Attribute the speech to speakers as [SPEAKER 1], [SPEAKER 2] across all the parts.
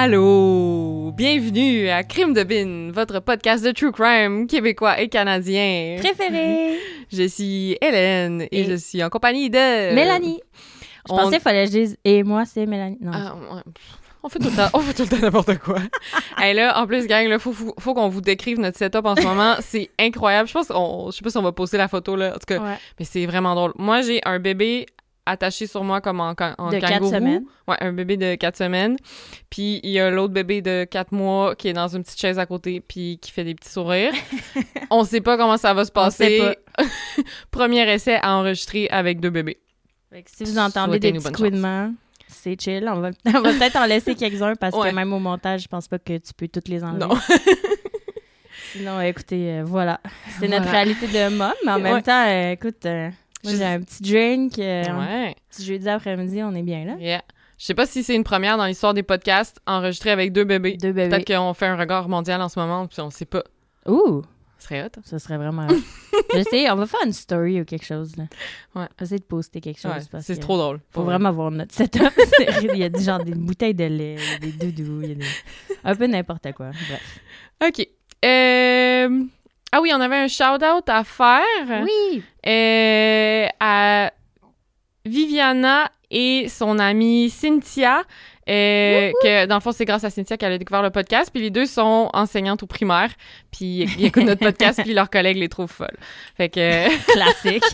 [SPEAKER 1] Allô! Bienvenue à Crime de Bin, votre podcast de true crime québécois et canadien.
[SPEAKER 2] Préféré!
[SPEAKER 1] Je suis Hélène et,
[SPEAKER 2] Et-
[SPEAKER 1] je suis en compagnie de...
[SPEAKER 2] Mélanie. Je
[SPEAKER 1] on-
[SPEAKER 2] pensais qu'il fallait que je dise et moi c'est Mélanie. Non.
[SPEAKER 1] Ah, ouais. On fait tout le temps, on fait tout le temps n'importe quoi. Et là, en plus, gang, là, faut, faut, faut qu'on vous décrive notre setup en ce moment. C'est incroyable. Je pense je sais pas si on va poster la photo, là. En tout cas,
[SPEAKER 2] Ouais.
[SPEAKER 1] mais c'est vraiment drôle. Moi, j'ai un bébé attaché sur moi comme en, en
[SPEAKER 2] De quatre
[SPEAKER 1] kangourou.
[SPEAKER 2] semaines.
[SPEAKER 1] Ouais, un bébé de 4 semaines. Puis il y a l'autre bébé de 4 mois qui est dans une petite chaise à côté puis qui fait des petits sourires. On sait pas comment ça va se
[SPEAKER 2] On sait
[SPEAKER 1] passer. Premier essai à enregistrer avec deux bébés.
[SPEAKER 2] Fait que si vous entendez des petits couinements, c'est chill. On va, on va peut-être en laisser quelques-uns parce
[SPEAKER 1] Ouais.
[SPEAKER 2] que même au montage, je pense pas que tu peux toutes les enlever.
[SPEAKER 1] Non.
[SPEAKER 2] Sinon, écoutez, euh, voilà. C'est notre réalité de mom, mais en même temps, euh, écoute, euh, moi j'ai un petit drink. euh, Un
[SPEAKER 1] Ouais.
[SPEAKER 2] petit jeudi après-midi, on est bien là.
[SPEAKER 1] Yeah. Je sais pas si c'est une première dans l'histoire des podcasts enregistrés avec deux bébés.
[SPEAKER 2] Deux bébés.
[SPEAKER 1] Peut-être qu'on fait un regard mondial en ce moment puis on sait pas.
[SPEAKER 2] Ouh!
[SPEAKER 1] Ce serait hot.
[SPEAKER 2] Ça serait vraiment. hot. je sais, on va faire une story ou quelque chose. Là.
[SPEAKER 1] Ouais.
[SPEAKER 2] On va essayer de poster quelque chose.
[SPEAKER 1] Ouais, c'est
[SPEAKER 2] que
[SPEAKER 1] trop drôle.
[SPEAKER 2] Faut vraiment voir notre setup. Il y a du genre des bouteilles de lait, des doudous, il y a des... un peu n'importe quoi. Bref.
[SPEAKER 1] OK. Euh, Ah oui, on avait un shout-out à faire.
[SPEAKER 2] Oui!
[SPEAKER 1] Euh, à Viviana et son amie Cynthia. euh, que dans le fond, c'est grâce à Cynthia qu'elle a découvert le podcast. Puis les deux sont enseignantes au primaire. Puis ils écoutent notre podcast, puis leurs collègues les trouvent folles. Fait que.
[SPEAKER 2] Classique.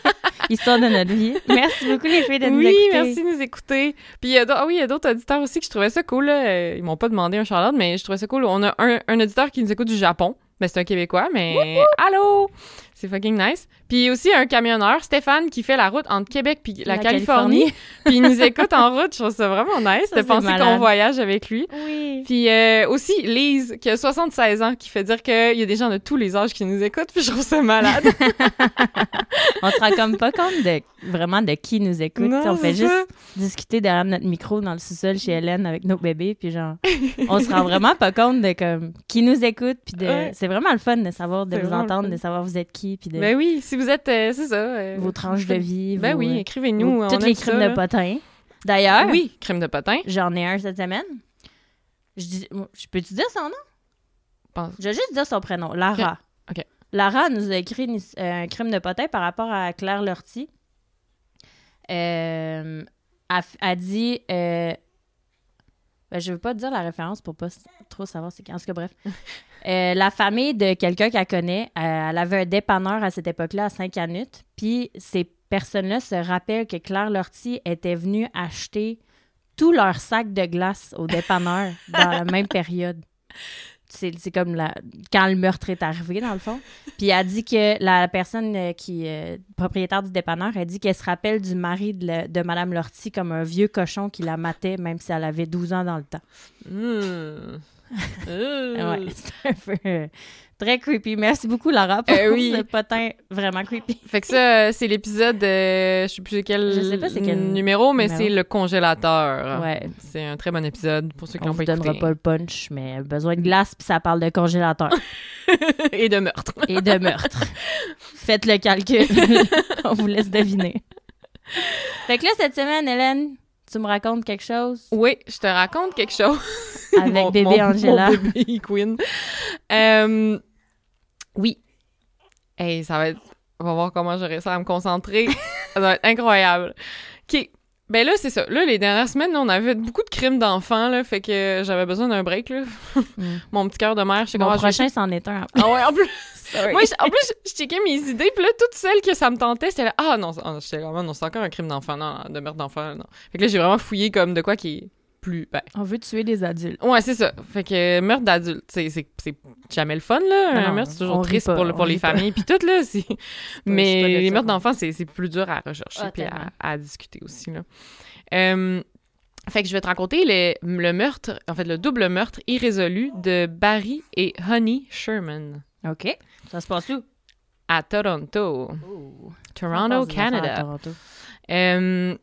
[SPEAKER 2] Histoire de notre vie. Merci beaucoup les filles de nous
[SPEAKER 1] oui,
[SPEAKER 2] écouter.
[SPEAKER 1] merci de nous écouter. Puis il y a d'autres- ah oui, il y a d'autres auditeurs aussi que je trouvais ça cool. Là. Ils m'ont pas demandé un shout mais je trouvais ça cool. On a un, un auditeur qui nous écoute du Japon. Ben, c'est un Québécois, mais allô! C'est fucking nice. Puis aussi un camionneur, Stéphane, qui fait la route entre Québec puis la,
[SPEAKER 2] La
[SPEAKER 1] Californie. puis il nous écoute en route. Je trouve ça vraiment nice
[SPEAKER 2] Ça,
[SPEAKER 1] de penser qu'on voyage avec lui.
[SPEAKER 2] Oui.
[SPEAKER 1] Puis euh, aussi Lise, qui a 76 ans, qui fait dire qu'il y a des gens de tous les âges qui nous écoutent. Puis je trouve ça malade.
[SPEAKER 2] On se rend comme pas compte de vraiment de qui nous écoute.
[SPEAKER 1] Non,
[SPEAKER 2] on fait juste
[SPEAKER 1] ça.
[SPEAKER 2] discuter derrière notre micro dans le sous-sol chez Hélène avec nos bébés, puis genre, on se rend vraiment pas compte de comme qui nous écoute, puis de,
[SPEAKER 1] Ouais.
[SPEAKER 2] c'est vraiment le fun de savoir, de vous entendre, de savoir vous êtes qui, puis de
[SPEAKER 1] ben oui, si vous êtes, euh, c'est ça. euh,
[SPEAKER 2] vos tranches de vie,
[SPEAKER 1] Ben
[SPEAKER 2] vos,
[SPEAKER 1] oui,
[SPEAKER 2] euh,
[SPEAKER 1] écrivez-nous.
[SPEAKER 2] toutes les crimes de potin. D'ailleurs,
[SPEAKER 1] Oui, crème de potin.
[SPEAKER 2] j'en ai un cette semaine. Je dis, je peux-tu dire son nom?
[SPEAKER 1] Pense-
[SPEAKER 2] Je vais juste dire son prénom, Lara.
[SPEAKER 1] Ok. Ok.
[SPEAKER 2] Lara nous a écrit une- euh, un crime de potin par rapport à Claire Lortie. Elle, elle dit... Ben, je veux pas dire la référence pour pas trop savoir c'est qui. En tout cas, bref. Euh, la famille de quelqu'un qu'elle connaît, euh, elle avait un dépanneur à cette époque-là à Saint-Canut. Puis ces personnes-là se rappellent que Claire Lortie était venue acheter tous leurs sacs de glace au dépanneur dans la même période. C'est c'est comme la, quand le meurtre est arrivé, dans le fond. Puis elle dit que la personne euh, qui est propriétaire du dépanneur, elle dit qu'elle se rappelle du mari de, la- de Madame Lortie comme un vieux cochon qui la matait, même si elle avait 12 ans dans le temps.
[SPEAKER 1] Hmm. Euh.
[SPEAKER 2] Ouais, c'est un peu euh, très creepy. Merci beaucoup, Laura, pour
[SPEAKER 1] Euh, oui.
[SPEAKER 2] ce potin vraiment creepy.
[SPEAKER 1] Fait que ça, euh, c'est l'épisode, euh, je sais plus quel,
[SPEAKER 2] Je sais pas quel
[SPEAKER 1] numéro, mais c'est le congélateur.
[SPEAKER 2] Ouais.
[SPEAKER 1] C'est un très bon épisode pour ceux qui
[SPEAKER 2] On
[SPEAKER 1] l'ont pas
[SPEAKER 2] donnera
[SPEAKER 1] écouté.
[SPEAKER 2] pas le punch, mais besoin de glace, puis ça parle de congélateur
[SPEAKER 1] Et de meurtre.
[SPEAKER 2] et de meurtre. Faites le calcul. On vous laisse deviner. Fait que là, cette semaine, Hélène, tu me racontes quelque chose?
[SPEAKER 1] Oui, je te raconte quelque chose.
[SPEAKER 2] avec
[SPEAKER 1] Mon-
[SPEAKER 2] bébé
[SPEAKER 1] mon-
[SPEAKER 2] Angela.
[SPEAKER 1] Mon bébé Queen. Euh, oui. Hey, ça va être... On va voir comment je réussis à me concentrer. ça va être incroyable. OK. Ben là, c'est ça. Là, les dernières semaines, là, on avait beaucoup de crimes d'enfants, là, fait que j'avais besoin d'un break, là.
[SPEAKER 2] Mm.
[SPEAKER 1] Mon petit cœur de mère, je sais
[SPEAKER 2] Mon
[SPEAKER 1] comment je vais-
[SPEAKER 2] prochain, c'en est un.
[SPEAKER 1] Ah ouais, en plus...
[SPEAKER 2] Sorry.
[SPEAKER 1] Moi, en plus, je, checkais mes idées, puis là, toutes celles que ça me tentait, c'était là, ah non, c'est- ah, j'étais vraiment, non, c'est encore un crime d'enfant, non, de meurtre d'enfant, non. Fait que là, j'ai vraiment fouillé comme de quoi qui est plus, ben,
[SPEAKER 2] On veut tuer des adultes.
[SPEAKER 1] ouais, c'est ça. Fait que euh, meurtre d'adulte, c'est, jamais le fun, là.
[SPEAKER 2] Non,
[SPEAKER 1] un meurtre, c'est toujours triste
[SPEAKER 2] pas,
[SPEAKER 1] pour, les familles, puis tout, là, Mais les meurtres d'enfants, c'est, plus dur à rechercher
[SPEAKER 2] Ah,
[SPEAKER 1] puis à, discuter aussi, là. Euh, fait que je vais te raconter le, le meurtre, en fait, le double meurtre irrésolu de Barry et Honey Sherman
[SPEAKER 2] OK. Ça se passe où?
[SPEAKER 1] à Toronto.
[SPEAKER 2] On
[SPEAKER 1] Toronto, Canada.
[SPEAKER 2] Toronto.
[SPEAKER 1] Euh,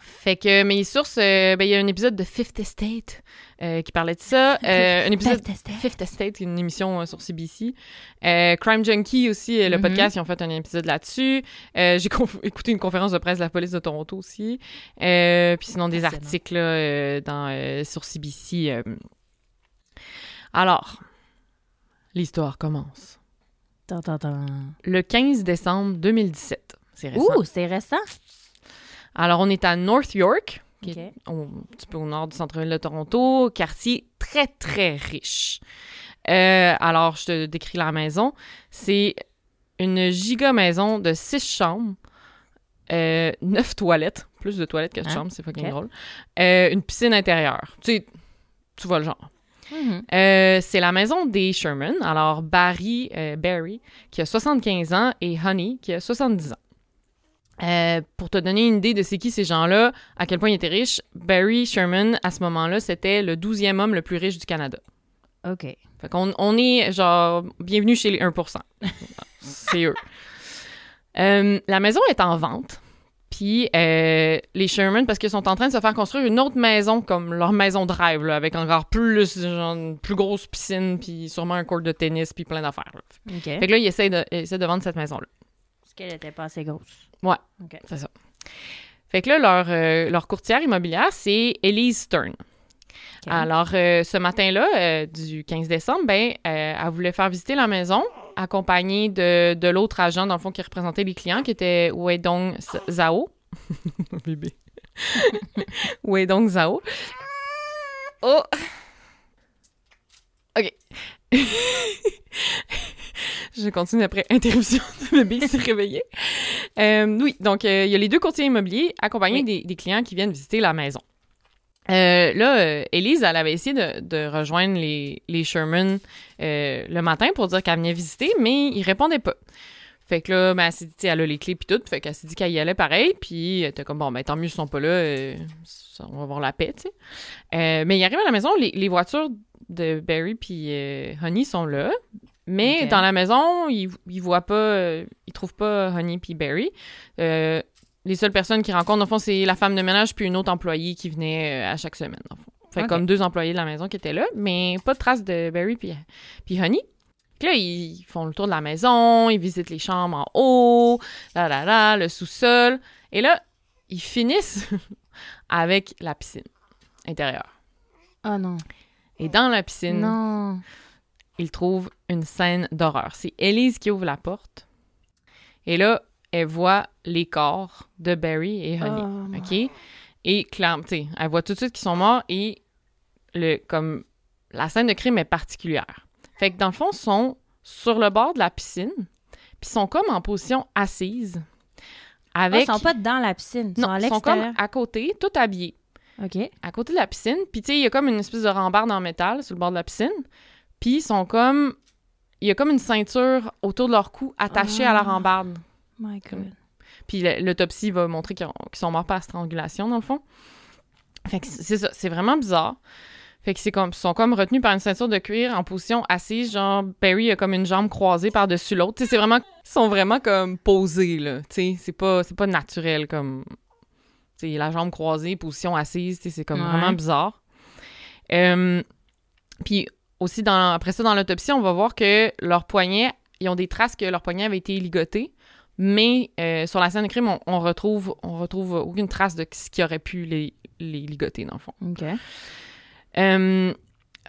[SPEAKER 1] Fait que mes sources, euh, ben, il y a un épisode de Fifth Estate euh, qui parlait de ça. Un épisode
[SPEAKER 2] Fifth Estate.
[SPEAKER 1] Fifth Estate, une émission sur CBC. Crime Junkie aussi, le
[SPEAKER 2] Mhm.
[SPEAKER 1] podcast, ils ont fait un épisode là-dessus. J'ai écouté une conférence de presse de la police de Toronto aussi. Puis sinon des articles là, dans, sur CBC. Alors, l'histoire commence. Le 15 décembre 2017. C'est récent.
[SPEAKER 2] Ouh, c'est récent.
[SPEAKER 1] Alors, on est à North York, qui
[SPEAKER 2] Ok.
[SPEAKER 1] est au- un petit peu au nord du centre-ville de Toronto, quartier très, très riche. Euh, alors, je te décris la maison. C'est une giga maison de six chambres, euh, neuf toilettes, plus de toilettes que de
[SPEAKER 2] Hein?
[SPEAKER 1] chambres, c'est fucking drôle. Euh, une piscine intérieure. Tu sais, tu vois le genre.
[SPEAKER 2] Mhm.
[SPEAKER 1] Euh, c'est la maison des Sherman. Alors, Barry, euh, Barry, qui a 75 ans, et Honey, qui a 70 ans. Euh, pour te donner une idée de c'est qui ces gens-là, à quel point ils étaient riches, Barry Sherman, à ce moment-là, c'était le 12e homme le plus riche du Canada.
[SPEAKER 2] OK.
[SPEAKER 1] Fait qu'on on est, genre, bienvenue chez les 1%. c'est eux. La maison est en vente. Puis euh, les Sherman, parce qu'ils sont en train de se faire construire une autre maison comme leur maison de rêve, là, avec encore plus, genre, une plus grosse piscine, puis sûrement un court de tennis, puis plein d'affaires. là. Fait que là, ils essaient de, ils essaient de vendre cette maison-là.
[SPEAKER 2] Parce qu'elle était pas assez grosse.
[SPEAKER 1] C'est ça. Fait que là, leur, euh, leur courtière immobilière, c'est Elise Stern. Alors, euh, ce matin-là, euh, du 15 décembre, ben, elle voulait faire visiter la maison, accompagnée de, de l'autre agent, dans le fond, qui représentait les clients, qui était Weidong Zhao. Bébé. Weidong Zhao. Oh! OK. Je continue après interruption de bébé qui s'est réveillé. Euh, oui, donc euh, il y a les deux courtiers immobiliers accompagnés
[SPEAKER 2] Oui.
[SPEAKER 1] des, des clients qui viennent visiter la maison. Euh, là, euh, Élise, elle avait essayé de, de rejoindre les, les Sherman euh, le matin pour dire qu'elle venait visiter, mais ils répondaient pas. Fait que là, ben, elle s'est dit, elle a les clés puis tout, fait qu'elle s'est dit qu'elle y allait pareil, puis elle était comme, bon, ben tant mieux, ils sont pas là, euh, on va avoir la paix, tu sais. Euh, mais il arrive à la maison, les, les voitures de Barry puis euh, Honey sont là, mais dans la maison, ils, ils voient pas, euh, ils trouvent pas Honey puis Barry. Les seules personnes qu'ils rencontrent, dans le fond, c'est la femme de ménage puis une autre employée qui venait euh, à chaque semaine, dans le fond. Fait comme deux employés de la maison qui étaient là, mais pas de traces de Barry puis, puis Honey. Puis là, ils font le tour de la maison, ils visitent les chambres en haut, là, là, là, le sous-sol. Et là, ils finissent avec la piscine intérieure.
[SPEAKER 2] Oh non.
[SPEAKER 1] Et dans la piscine,
[SPEAKER 2] Non.
[SPEAKER 1] ils trouvent une scène d'horreur. C'est Elise qui ouvre la porte. Et là, elle voit les corps de Barry et Honey.
[SPEAKER 2] Oh,
[SPEAKER 1] OK? Et clairement, tu sais, elle voit tout de suite qu'ils sont morts et le, comme, la scène de crime est particulière. Fait que dans le fond, ils sont sur le bord de la piscine, puis ils sont comme en position assise.
[SPEAKER 2] Ah,
[SPEAKER 1] Avec.
[SPEAKER 2] ils sont pas dans la piscine. Ils
[SPEAKER 1] non,
[SPEAKER 2] sont à
[SPEAKER 1] ils sont comme à côté, tout habillés,
[SPEAKER 2] OK.
[SPEAKER 1] à côté de la piscine. Puis tu sais, il y a comme une espèce de rambarde en métal sur le bord de la piscine. Puis ils sont comme. Il y a comme une ceinture autour de leur cou attachée à la
[SPEAKER 2] Ah.
[SPEAKER 1] rambarde.
[SPEAKER 2] My God.
[SPEAKER 1] Puis l'autopsie va montrer qu'ils ont- qu'ils sont morts par strangulation, dans le fond. Fait que c'est ça, c'est vraiment bizarre. Fait que c'est comme, ils sont comme retenus par une ceinture de cuir en position assise, genre Barry a comme une jambe croisée par-dessus l'autre. Tu sais, c'est vraiment, ils sont vraiment comme posés, là. Tu sais, c'est pas, c'est pas naturel, comme, tu sais, la jambe croisée, position assise, tu sais, c'est comme
[SPEAKER 2] Ouais.
[SPEAKER 1] vraiment bizarre. Euh, puis aussi, dans, après ça, dans l'autopsie, on va voir que leurs poignets, ils ont des traces que leurs poignets avaient été ligotés. Mais euh, sur la scène de crime, on, on retrouve, on retrouve aucune trace de ce qui aurait pu les, les ligoter, dans le fond.
[SPEAKER 2] OK.
[SPEAKER 1] Euh,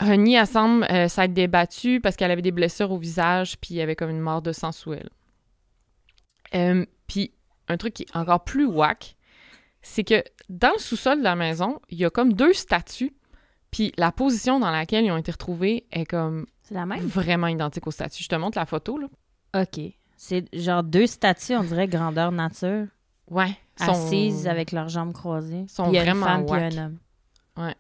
[SPEAKER 1] Honey, elle semble euh, s'être débattue parce qu'elle avait des blessures au visage, puis il y avait comme une mort de sang sous elle. Euh, puis un truc qui est encore plus whack, c'est que dans le sous-sol de la maison, il y a comme deux statues, puis la position dans laquelle ils ont été retrouvés est comme
[SPEAKER 2] C'est la même?
[SPEAKER 1] vraiment identique aux statues. Je te montre la photo, là.
[SPEAKER 2] OK. C'est genre deux statues, on dirait grandeur nature,
[SPEAKER 1] Ouais. sont-
[SPEAKER 2] assises avec leurs jambes croisées.
[SPEAKER 1] sont
[SPEAKER 2] Puis il y a une
[SPEAKER 1] vraiment
[SPEAKER 2] femme puis un homme.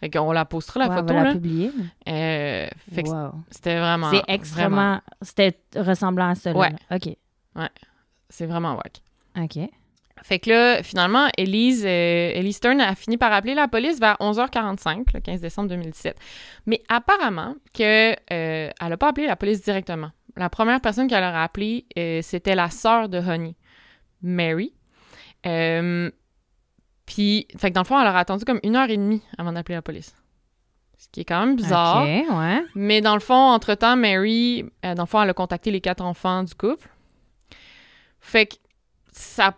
[SPEAKER 1] Fait qu'on la postera, la
[SPEAKER 2] Ouais,
[SPEAKER 1] photo,
[SPEAKER 2] on va la
[SPEAKER 1] là.
[SPEAKER 2] publier.
[SPEAKER 1] Euh, fait que
[SPEAKER 2] Wow.
[SPEAKER 1] c'était vraiment...
[SPEAKER 2] C'est
[SPEAKER 1] vraiment-
[SPEAKER 2] extrêmement... C'était ressemblant à là.
[SPEAKER 1] Ouais.
[SPEAKER 2] OK.
[SPEAKER 1] C'est vraiment whack.
[SPEAKER 2] OK.
[SPEAKER 1] Fait que là, finalement, Elise, euh, Elise Stern a fini par appeler la police vers 11h45, le 15 décembre 2017. Mais apparemment que euh, elle a pas appelé la police directement. La première personne qu'elle a appelée, euh, c'était la sœur de Honey, Mary. Euh, Puis, fait que dans le fond, elle leur a attendu comme une heure et demie avant d'appeler la police. Ce qui est quand même bizarre.
[SPEAKER 2] OK, ouais.
[SPEAKER 1] Mais dans le fond, entre-temps, Mary, euh, dans le fond, elle a contacté les quatre enfants du couple. Fait que ça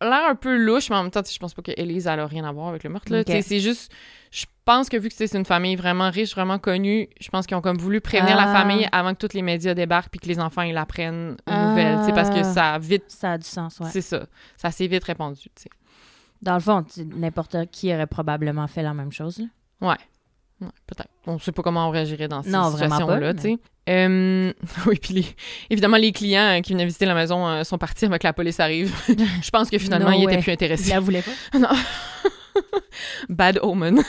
[SPEAKER 1] a l'air un peu louche, mais en même temps, je pense pas que Elise elle a rien à voir avec le meurtre. C'est juste, je pense que vu que c'est une famille vraiment riche, vraiment connue, je pense qu'ils ont comme voulu prévenir la
[SPEAKER 2] Ah.
[SPEAKER 1] famille avant que tous les médias débarquent puis que les enfants ils l'apprennent aux
[SPEAKER 2] Ah.
[SPEAKER 1] nouvelles. tu sais, Parce que ça a vite,
[SPEAKER 2] Ça a du sens, ouais.
[SPEAKER 1] c'est ça, ça s'est vite répandu. tu sais.
[SPEAKER 2] Dans le fond, n'importe qui aurait probablement fait la même chose. là.
[SPEAKER 1] Ouais, peut-être. On sait pas comment on réagirait dans ces
[SPEAKER 2] Non,
[SPEAKER 1] situations-là,
[SPEAKER 2] pas,
[SPEAKER 1] tu sais. Euh, oui, puis les- évidemment, les clients euh, qui venaient visiter la maison euh, sont partis avant que la police arrive. Je pense que finalement,
[SPEAKER 2] No
[SPEAKER 1] ils
[SPEAKER 2] way.
[SPEAKER 1] étaient plus intéressés.
[SPEAKER 2] la voulait pas.
[SPEAKER 1] Bad omen.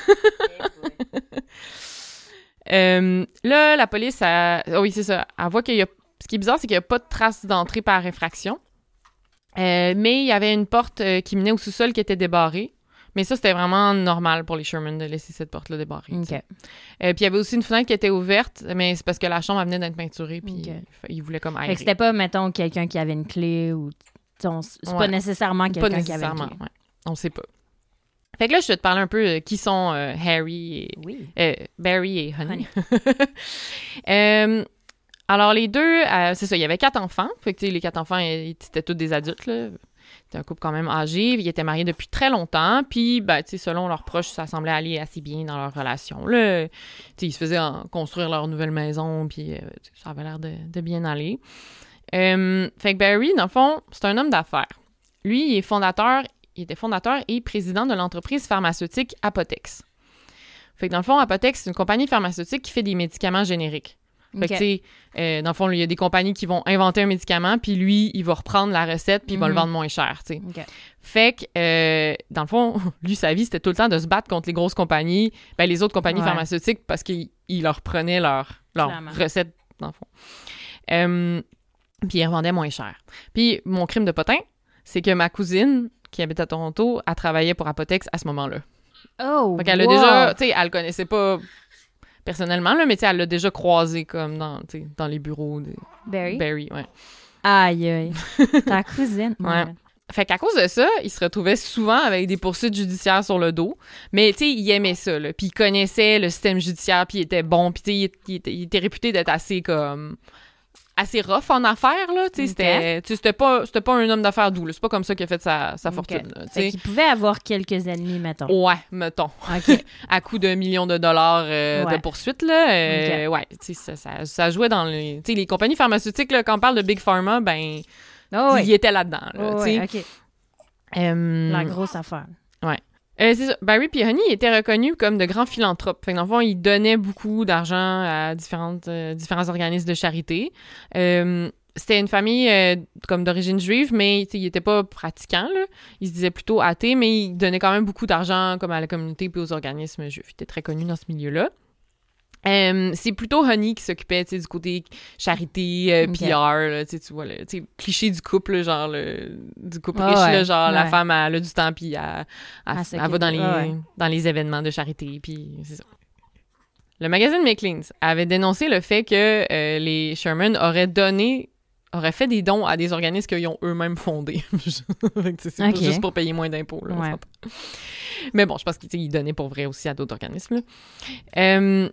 [SPEAKER 1] Euh, là, la police, a... oh oui, c'est ça. Elle voit qu'il y a... Ce qui est bizarre, c'est qu'il n'y a pas de trace d'entrée par effraction. Euh, mais il y avait une porte euh, qui menait au sous-sol qui était débarrée. Mais ça, c'était vraiment normal pour les Sherman de laisser cette porte-là débarrée. tu sais.
[SPEAKER 2] OK.
[SPEAKER 1] Euh, puis il y avait aussi une fenêtre qui était ouverte, mais c'est parce que la chambre elle venait d'être peinturée, puis
[SPEAKER 2] Ok.
[SPEAKER 1] il fa- il voulait comme aérer.
[SPEAKER 2] c'était pas, mettons, quelqu'un qui avait une clé ou. C'est
[SPEAKER 1] Ouais.
[SPEAKER 2] pas nécessairement quelqu'un qui avait une clé.
[SPEAKER 1] ouais. On sait pas. Fait que là, je vais te parler un peu de qui sont euh, Harry et
[SPEAKER 2] Oui.
[SPEAKER 1] euh, Barry et Honey. Euh, alors, les deux, euh, c'est ça, il y avait quatre enfants. Fait que, les quatre enfants, ils étaient tous des adultes, là. C'était un couple quand même âgé. Ils étaient mariés depuis très longtemps. Puis, ben, tu sais, selon leurs proches, ça semblait aller assez bien dans leur relation, là. Tu sais, ils se faisaient en- construire leur nouvelle maison, puis euh, ça avait l'air de, de bien aller. Euh, fait que Barry, dans le fond, c'est un homme d'affaires. Lui, il est fondateur, il était fondateur et président de l'entreprise pharmaceutique Apotex. Fait que dans le fond, Apotex, c'est une compagnie pharmaceutique qui fait des médicaments génériques. Fait que, euh, dans le fond, il y a des compagnies qui vont inventer un médicament, puis lui, il va reprendre la recette, puis il va le
[SPEAKER 2] Mhm.
[SPEAKER 1] vendre moins cher, tu sais.
[SPEAKER 2] OK.
[SPEAKER 1] Fait que, euh, dans le fond, lui, sa vie, c'était tout le temps de se battre contre les grosses compagnies, ben, les autres compagnies
[SPEAKER 2] Ouais.
[SPEAKER 1] pharmaceutiques, parce qu'ils ils leur prenaient leur, leur
[SPEAKER 2] Clairement.
[SPEAKER 1] recette, dans le fond. Euh, puis ils revendaient moins cher. Puis mon crime de potin, c'est que ma cousine, qui habite à Toronto, a travaillé pour Apotex à ce moment-là.
[SPEAKER 2] Oh!
[SPEAKER 1] Fait qu'elle a
[SPEAKER 2] wow.
[SPEAKER 1] déjà, tu sais, elle le connaissait pas personnellement, là, mais tu sais, elle l'a déjà croisé comme dans, dans les bureaux de
[SPEAKER 2] Barry?
[SPEAKER 1] Barry, ouais.
[SPEAKER 2] Aïe, aïe. Ta cousine.
[SPEAKER 1] Ouais. Fait qu'à cause de ça, il se retrouvait souvent avec des poursuites judiciaires sur le dos. Mais, tu sais, il aimait ça, là. Puis il connaissait le système judiciaire, puis il était bon. Puis, tu sais, il, il était réputé d'être assez, comme... assez rough en affaires, là. Tu sais, c'était- pas, c'était pas un homme d'affaires doux, là. C'est pas comme ça qu'il a fait sa, sa fortune, là,
[SPEAKER 2] qu'il pouvait avoir quelques ennemis, mettons.
[SPEAKER 1] Ouais, mettons.
[SPEAKER 2] OK.
[SPEAKER 1] À coup de millions de dollars euh,
[SPEAKER 2] Ouais.
[SPEAKER 1] de poursuites, là. euh, Ouais, tu sais, ça, ça, ça jouait dans les... Tu sais, les compagnies pharmaceutiques, là, quand on parle de Big Pharma, ben...
[SPEAKER 2] Oh,
[SPEAKER 1] Il
[SPEAKER 2] oui.
[SPEAKER 1] était là-dedans, là,
[SPEAKER 2] Oh,
[SPEAKER 1] sais.
[SPEAKER 2] oui, OK.
[SPEAKER 1] Euh,
[SPEAKER 2] La grosse affaire.
[SPEAKER 1] Euh, c'est étaient reconnus comme de grands philanthropes. Fait que dans le fond, ils donnaient beaucoup d'argent à différentes, euh, différents organismes de charité. Euh, c'était une famille euh, comme d'origine juive, mais ils n'étaient pas pratiquants. Là. Ils se disaient plutôt athées, mais ils donnaient quand même beaucoup d'argent comme à la communauté et aux organismes juifs. Ils étaient très connus dans ce milieu-là. Euh, c'est plutôt Honey qui s'occupait du côté charité, euh,
[SPEAKER 2] Ok.
[SPEAKER 1] PR, là, tu vois, le cliché du couple, là, genre le, du couple
[SPEAKER 2] Ah
[SPEAKER 1] riche, là,
[SPEAKER 2] ouais,
[SPEAKER 1] genre la femme elle a du temps puis elle, elle,
[SPEAKER 2] Elle
[SPEAKER 1] elle
[SPEAKER 2] s'occupe.
[SPEAKER 1] va dans les,
[SPEAKER 2] Ah ouais.
[SPEAKER 1] dans les événements de charité, puis c'est ça. Le magazine Maclean's avait dénoncé le fait que euh, les Sherman auraient donné auraient fait des dons à des organismes qu'ils ont eux-mêmes fondés. C'est juste pour payer moins d'impôts.
[SPEAKER 2] Ouais.
[SPEAKER 1] Mais bon, je pense qu'ils donnaient pour vrai aussi à d'autres organismes. Euh,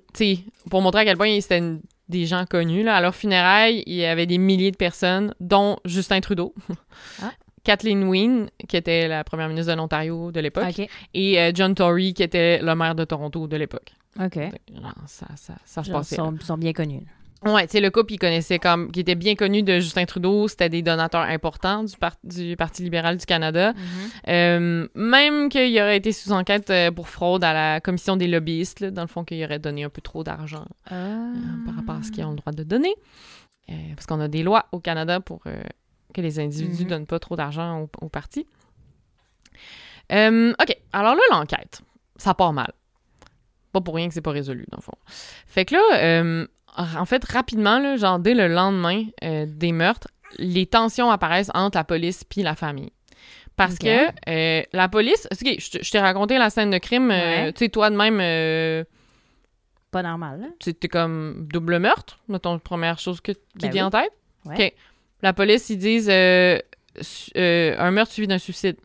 [SPEAKER 1] pour montrer à quel point c'était des gens connus, là, à leur funérailles, il y avait des milliers de personnes, dont Justin Trudeau,
[SPEAKER 2] Ah.
[SPEAKER 1] Kathleen Wynne, qui était la première ministre de l'Ontario de l'époque, et euh, John Tory, qui était le maire de Toronto de l'époque.
[SPEAKER 2] OK.
[SPEAKER 1] Ça, ça, ça se passait.
[SPEAKER 2] sont, sont bien connus.
[SPEAKER 1] Ouais, tu sais, le couple, il connaissait comme, qui était bien connu de Justin Trudeau, c'était des donateurs importants du, par- du Parti libéral du Canada. Euh, même qu'il aurait été sous enquête euh, pour fraude à la commission des lobbyistes, là, dans le fond, qu'il aurait donné un peu trop d'argent euh, par rapport à ce qu'ils ont le droit de donner. Euh, parce qu'on a des lois au Canada pour que les individus
[SPEAKER 2] Mhm.
[SPEAKER 1] donnent pas trop d'argent au, au parti. OK, alors là, l'enquête, ça part mal. Pas pour rien que c'est pas résolu, dans le fond. Fait que là, euh, en fait, rapidement, là, genre dès le lendemain euh, des meurtres, les tensions apparaissent entre la police puis la famille. Parce que euh, la police... OK, je t'ai raconté la scène de crime. euh,
[SPEAKER 2] Ouais.
[SPEAKER 1] tu sais, toi de même,
[SPEAKER 2] Pas normal,
[SPEAKER 1] c'était comme double meurtre, mettons, première chose que, qui
[SPEAKER 2] Ben
[SPEAKER 1] vient
[SPEAKER 2] oui.
[SPEAKER 1] en tête?
[SPEAKER 2] Ouais.
[SPEAKER 1] La police, ils disent euh, euh, un meurtre suivi d'un suicide.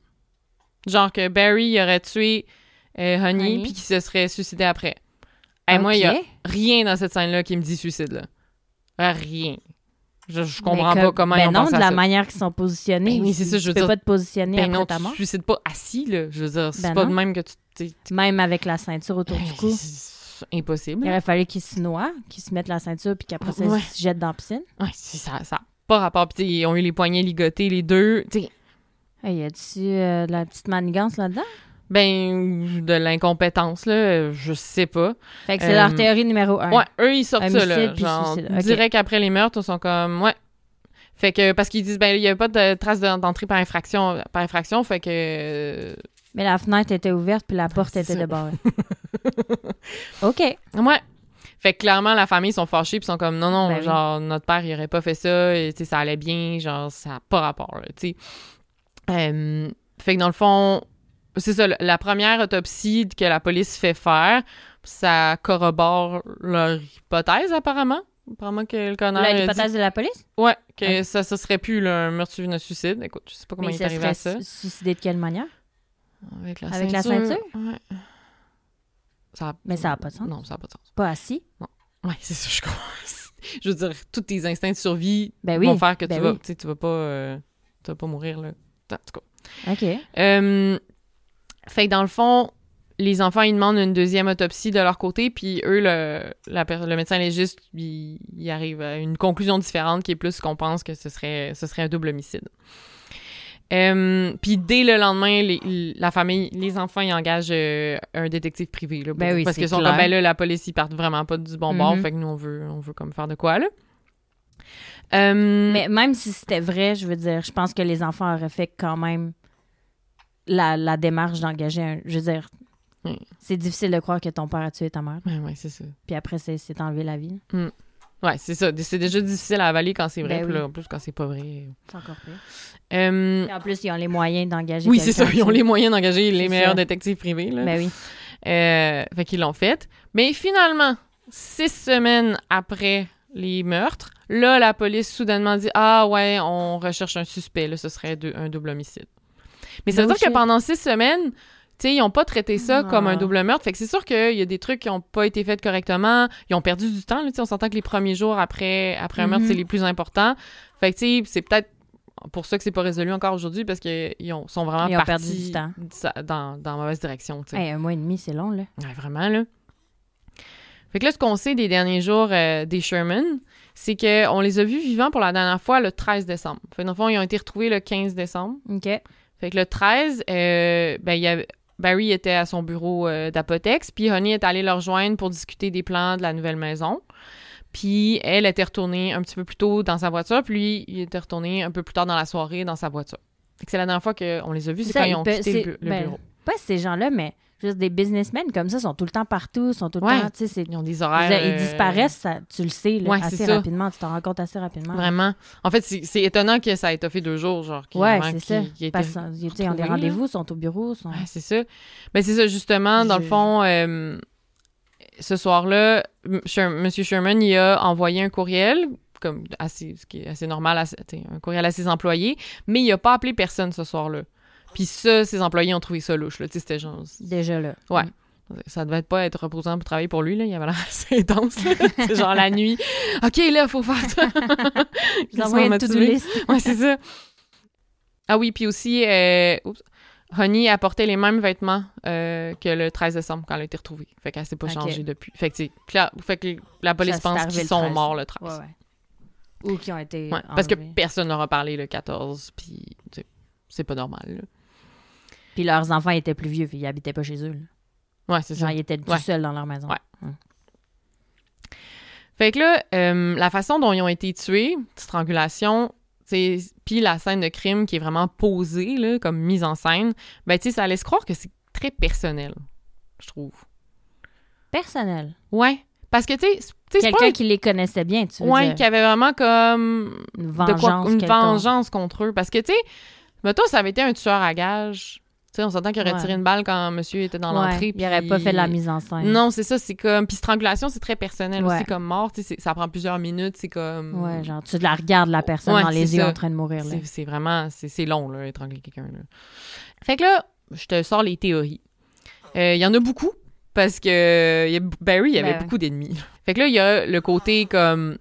[SPEAKER 1] Genre que Barry il aurait tué euh, Honey,
[SPEAKER 2] Honey.
[SPEAKER 1] puis qu'il se serait suicidé après. Et moi, il y a rien dans cette scène-là qui me dit suicide, là. Euh, Rien. Je, je comprends pas comment
[SPEAKER 2] ben
[SPEAKER 1] ils ont
[SPEAKER 2] non,
[SPEAKER 1] pensé
[SPEAKER 2] de la
[SPEAKER 1] ça.
[SPEAKER 2] manière qu'ils sont positionnés.
[SPEAKER 1] Ben oui, c'est ça, je
[SPEAKER 2] tu
[SPEAKER 1] veux
[SPEAKER 2] peux
[SPEAKER 1] dire-
[SPEAKER 2] pas te positionner
[SPEAKER 1] Ben
[SPEAKER 2] après
[SPEAKER 1] non,
[SPEAKER 2] ta
[SPEAKER 1] tu te suicides pas assis, là. Je veux dire, c'est
[SPEAKER 2] Ben
[SPEAKER 1] pas
[SPEAKER 2] non.
[SPEAKER 1] de même que tu... t'es-
[SPEAKER 2] Même avec la ceinture autour du cou.
[SPEAKER 1] C'est impossible.
[SPEAKER 2] Il aurait fallu qu'ils se noient, qu'ils se mettent la ceinture, puis qu'après ça,
[SPEAKER 1] Ouais.
[SPEAKER 2] ils se jettent dans la piscine.
[SPEAKER 1] Ouais, c'est ça, ça pas rapport. Puis, ils ont eu les poignets ligotés, les deux. Tu sais,
[SPEAKER 2] Hey, y a-tu euh, de la petite manigance là-dedans?
[SPEAKER 1] Ben, de l'incompétence, là, je sais pas.
[SPEAKER 2] Fait que c'est
[SPEAKER 1] Euh,
[SPEAKER 2] leur théorie numéro un.
[SPEAKER 1] Ouais, eux, ils sortent ça, là. Genre,
[SPEAKER 2] suicide, ok.
[SPEAKER 1] direct après les meurtres, ils sont comme, ouais. Fait que, parce qu'ils disent, ben, il y a pas de trace de- d'entrée par infraction, par infraction, fait que, euh,
[SPEAKER 2] Mais la fenêtre était ouverte, puis la porte était débarrée. OK.
[SPEAKER 1] ouais. Fait que clairement, la famille, ils sont fâchés, puis ils sont comme, non, non,
[SPEAKER 2] Ben oui.
[SPEAKER 1] genre, notre père, il aurait pas fait ça, et, ça allait bien, genre, ça a pas rapport, tu sais. Euh, fait que dans le fond, c'est ça, la- première autopsie que la police fait faire, ça corrobore leur hypothèse, apparemment. Apparemment que le connard. Dit-
[SPEAKER 2] l'hypothèse de la police?
[SPEAKER 1] Ouais, que ça, ça serait plus là, un meurtre suivi d'un suicide. Écoute, je sais pas comment
[SPEAKER 2] Mais
[SPEAKER 1] il est arrivé à ça.
[SPEAKER 2] su- suicidé de quelle manière?
[SPEAKER 1] Avec la
[SPEAKER 2] Avec la
[SPEAKER 1] ceinture.
[SPEAKER 2] ceinture?
[SPEAKER 1] Ouais. Ça a-
[SPEAKER 2] Mais ça a pas de sens.
[SPEAKER 1] Non, ça n'a pas de sens.
[SPEAKER 2] Pas assis?
[SPEAKER 1] Ouais, c'est ça, je comprends. Je veux dire, tous tes instincts de survie
[SPEAKER 2] Ben oui.
[SPEAKER 1] vont faire que
[SPEAKER 2] ben
[SPEAKER 1] tu vas,
[SPEAKER 2] oui.
[SPEAKER 1] tu sais, tu vas pas, euh, tu vas pas mourir là. En tout cas.
[SPEAKER 2] OK.
[SPEAKER 1] Euh, fait que dans le fond, les enfants, ils demandent une deuxième autopsie de leur côté, puis eux, le, la le médecin légiste, il, il arrive à une conclusion différente qui est plus qu'on pense que ce serait, ce serait un double homicide. Euh, puis dès le lendemain, les- la famille, les enfants, ils engagent euh, un détective privé. Là,
[SPEAKER 2] Ben oui,
[SPEAKER 1] parce qu'ils sont comme, ben là, la police, ils partent vraiment pas du bon bord,
[SPEAKER 2] Mhm.
[SPEAKER 1] fait que nous, on veut, on veut comme faire de quoi, là. Euh,
[SPEAKER 2] Mais même si c'était vrai, je veux dire, je pense que les enfants auraient fait quand même la, la démarche d'engager un. Je veux dire,
[SPEAKER 1] Oui.
[SPEAKER 2] c'est difficile de croire que ton père a tué ta mère.
[SPEAKER 1] ouais, ouais, c'est ça.
[SPEAKER 2] Puis après, c'est c'est enlevé la vie.
[SPEAKER 1] Ouais, c'est ça. C'est déjà difficile à avaler quand c'est vrai,
[SPEAKER 2] Ben oui.
[SPEAKER 1] là, en plus, quand c'est pas vrai.
[SPEAKER 2] C'est encore pire.
[SPEAKER 1] Euh,
[SPEAKER 2] en plus, ils ont les moyens d'engager.
[SPEAKER 1] Oui, c'est ça. Ils ont les moyens d'engager les meilleurs
[SPEAKER 2] ça.
[SPEAKER 1] détectives privés. Là.
[SPEAKER 2] Ben oui.
[SPEAKER 1] Euh, fait qu'ils l'ont fait. Mais finalement, six semaines après les meurtres, là, la police soudainement dit Ah ouais, on recherche un suspect. Là, ce serait un double homicide. Mais ça veut
[SPEAKER 2] No
[SPEAKER 1] dire que pendant six semaines, tu sais, ils n'ont pas traité ça
[SPEAKER 2] Ah.
[SPEAKER 1] comme un double meurtre. Fait que c'est sûr qu'il y a des trucs qui n'ont pas été faits correctement. Ils ont perdu du temps. Là, on s'entend que les premiers jours après, après un meurtre,
[SPEAKER 2] Mhm.
[SPEAKER 1] c'est les plus importants. Fait que, tu sais, c'est peut-être pour ça que c'est pas résolu encore aujourd'hui parce qu'ils ont- sont vraiment
[SPEAKER 2] Ils ont
[SPEAKER 1] partis
[SPEAKER 2] perdu du temps.
[SPEAKER 1] dans, dans mauvaise direction.
[SPEAKER 2] Hey, un mois et demi, c'est long, là.
[SPEAKER 1] Ouais, vraiment, là. Fait que là, ce qu'on sait des derniers jours euh, des Sherman, c'est qu'on les a vus vivants pour la dernière fois le 13 décembre. Fait que dans le fond, ils ont été retrouvés le 15 décembre.
[SPEAKER 2] OK.
[SPEAKER 1] Fait que le 13, euh, ben, y Barry était à son bureau euh, d'apotex, puis Honey est allée le rejoindre pour discuter des plans de la nouvelle maison. Puis elle était retournée un petit peu plus tôt dans sa voiture, puis lui, il était retourné un peu plus tard dans la soirée dans sa voiture. C'est la dernière fois qu'on les a vus, c'est quand ils
[SPEAKER 2] il
[SPEAKER 1] ont quitté
[SPEAKER 2] c'est-
[SPEAKER 1] le, bu- le
[SPEAKER 2] ben,
[SPEAKER 1] bureau.
[SPEAKER 2] Pas ces gens-là, mais juste des businessmen comme ça sont tout le temps partout, sont tout le
[SPEAKER 1] Ouais.
[SPEAKER 2] temps, tu sais, c'est-
[SPEAKER 1] Ils ont des horaires...
[SPEAKER 2] ils
[SPEAKER 1] euh,
[SPEAKER 2] disparaissent, ça- tu le sais, là,
[SPEAKER 1] Ouais,
[SPEAKER 2] assez rapidement, tu t'en rends compte assez rapidement.
[SPEAKER 1] Vraiment. En fait, c'est étonnant que ça ait été fait deux jours, genre.
[SPEAKER 2] Ouais, c'est ça. sais, ils ont des rendez-vous, sont au bureau, sont...
[SPEAKER 1] Ouais, c'est ça. Ben, c'est ça, justement, dans le fond, euh, ce soir-là, M. Sherman, il a envoyé un courriel, comme assez, ce qui est assez normal, un courriel à ses employés, mais il a pas appelé personne ce soir-là. Puis ça, ses employés ont trouvé ça louche, là. Tu sais, c'était genre...
[SPEAKER 2] déjà là.
[SPEAKER 1] Ouais. Ça devait pas être reposant pour travailler pour lui, là. Il avait l'air assez intense. C'est genre la nuit. OK, là, faut faire ça.
[SPEAKER 2] Envoient une to-do list.
[SPEAKER 1] Ouais, c'est ça. Ah oui, puis aussi, euh, oups, Honey apportait les mêmes vêtements euh, que le 13 décembre quand elle a été retrouvée. Fait qu'elle s'est pas changée depuis. Fait que, clair- fait que la police
[SPEAKER 2] Ça,
[SPEAKER 1] pense qu'ils sont
[SPEAKER 2] 13.
[SPEAKER 1] morts le 13.
[SPEAKER 2] Ouais, ouais. Ou qui ont été
[SPEAKER 1] Ouais, parce que personne n'aura parlé le 14, puis c'est pas normal. là.
[SPEAKER 2] Puis leurs enfants étaient plus vieux, puis ils habitaient pas chez eux. là.
[SPEAKER 1] Ouais, c'est ça.
[SPEAKER 2] Genre, ils étaient tout
[SPEAKER 1] Ouais.
[SPEAKER 2] seuls dans leur maison.
[SPEAKER 1] Ouais.
[SPEAKER 2] Hum.
[SPEAKER 1] Fait que là, euh, la façon dont ils ont été tués, strangulation, puis la scène de crime qui est vraiment posée, là, comme mise en scène, ben, tu sais, ça laisse croire que c'est très personnel, je trouve.
[SPEAKER 2] Personnel?
[SPEAKER 1] Ouais. Parce que, tu sais,
[SPEAKER 2] Quelqu'un
[SPEAKER 1] un-
[SPEAKER 2] qui les connaissait bien, tu veux
[SPEAKER 1] Ouais,
[SPEAKER 2] dire.
[SPEAKER 1] qui avait vraiment comme
[SPEAKER 2] Une
[SPEAKER 1] de
[SPEAKER 2] vengeance.
[SPEAKER 1] quoi, une vengeance contre eux. Parce que, tu sais, mettons, ça avait été un tueur à gage. Tu sais, on s'entend qu'il aurait
[SPEAKER 2] Ouais.
[SPEAKER 1] tiré une balle quand monsieur était dans
[SPEAKER 2] Ouais,
[SPEAKER 1] l'entrée.
[SPEAKER 2] Il aurait
[SPEAKER 1] puis-
[SPEAKER 2] pas fait de la mise en scène.
[SPEAKER 1] Non, c'est ça, c'est comme. Puis strangulation, c'est très personnel
[SPEAKER 2] Ouais.
[SPEAKER 1] aussi comme mort. Ça prend plusieurs minutes, c'est comme.
[SPEAKER 2] Ouais, genre, tu la regardes, la personne, dans les yeux
[SPEAKER 1] ça.
[SPEAKER 2] en train de mourir. Là.
[SPEAKER 1] C'est vraiment. C'est long, là, étrangler quelqu'un. Fait que là, je te sors les théories. Euh, Il y en a beaucoup, parce que a- Barry, il y avait
[SPEAKER 2] Ben
[SPEAKER 1] beaucoup d'ennemis. Fait que là, il y a le côté comme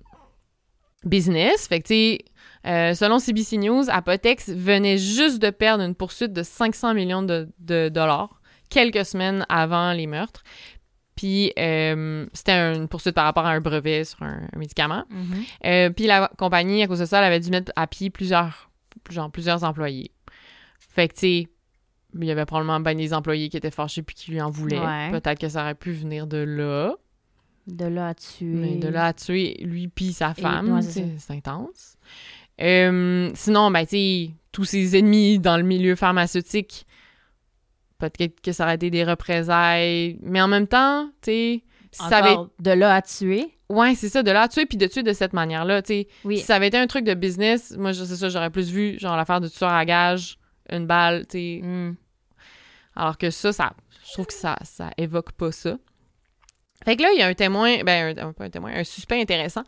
[SPEAKER 1] business. Fait que, tu sais, euh, selon CBC News, Apotex venait juste de perdre une poursuite de 500 millions de, de dollars quelques semaines avant les meurtres. Puis, euh, c'était une poursuite par rapport à un brevet sur un, un médicament.
[SPEAKER 2] Mhm.
[SPEAKER 1] Euh, puis la compagnie, à cause de ça, elle avait dû mettre à pied plusieurs, genre, plusieurs employés. Fait que, tu sais, il y avait probablement bien des employés qui étaient fâchés puis qui lui en voulaient.
[SPEAKER 2] Ouais.
[SPEAKER 1] Peut-être que ça aurait pu venir de là.
[SPEAKER 2] De là à tuer.
[SPEAKER 1] Mais de là à tuer lui puis sa femme,
[SPEAKER 2] ouais, c'est
[SPEAKER 1] intense. Euh, sinon, ben, tu tous ses ennemis dans le milieu pharmaceutique, peut-être que ça aurait été des représailles. Mais en même temps, tu sais, si ça avait...
[SPEAKER 2] De là à tuer.
[SPEAKER 1] Ouais, c'est ça, de là à tuer puis de tuer de cette manière-là, tu sais.
[SPEAKER 2] Oui.
[SPEAKER 1] Si ça avait été un truc de business, moi, c'est ça, j'aurais plus vu, genre, l'affaire de tueur à gage, une balle, tu sais.
[SPEAKER 2] Mm.
[SPEAKER 1] Alors que ça, ça, je trouve que ça, ça évoque pas ça. Fait que là, il y a un témoin, ben, un, pas un témoin, un suspect intéressant,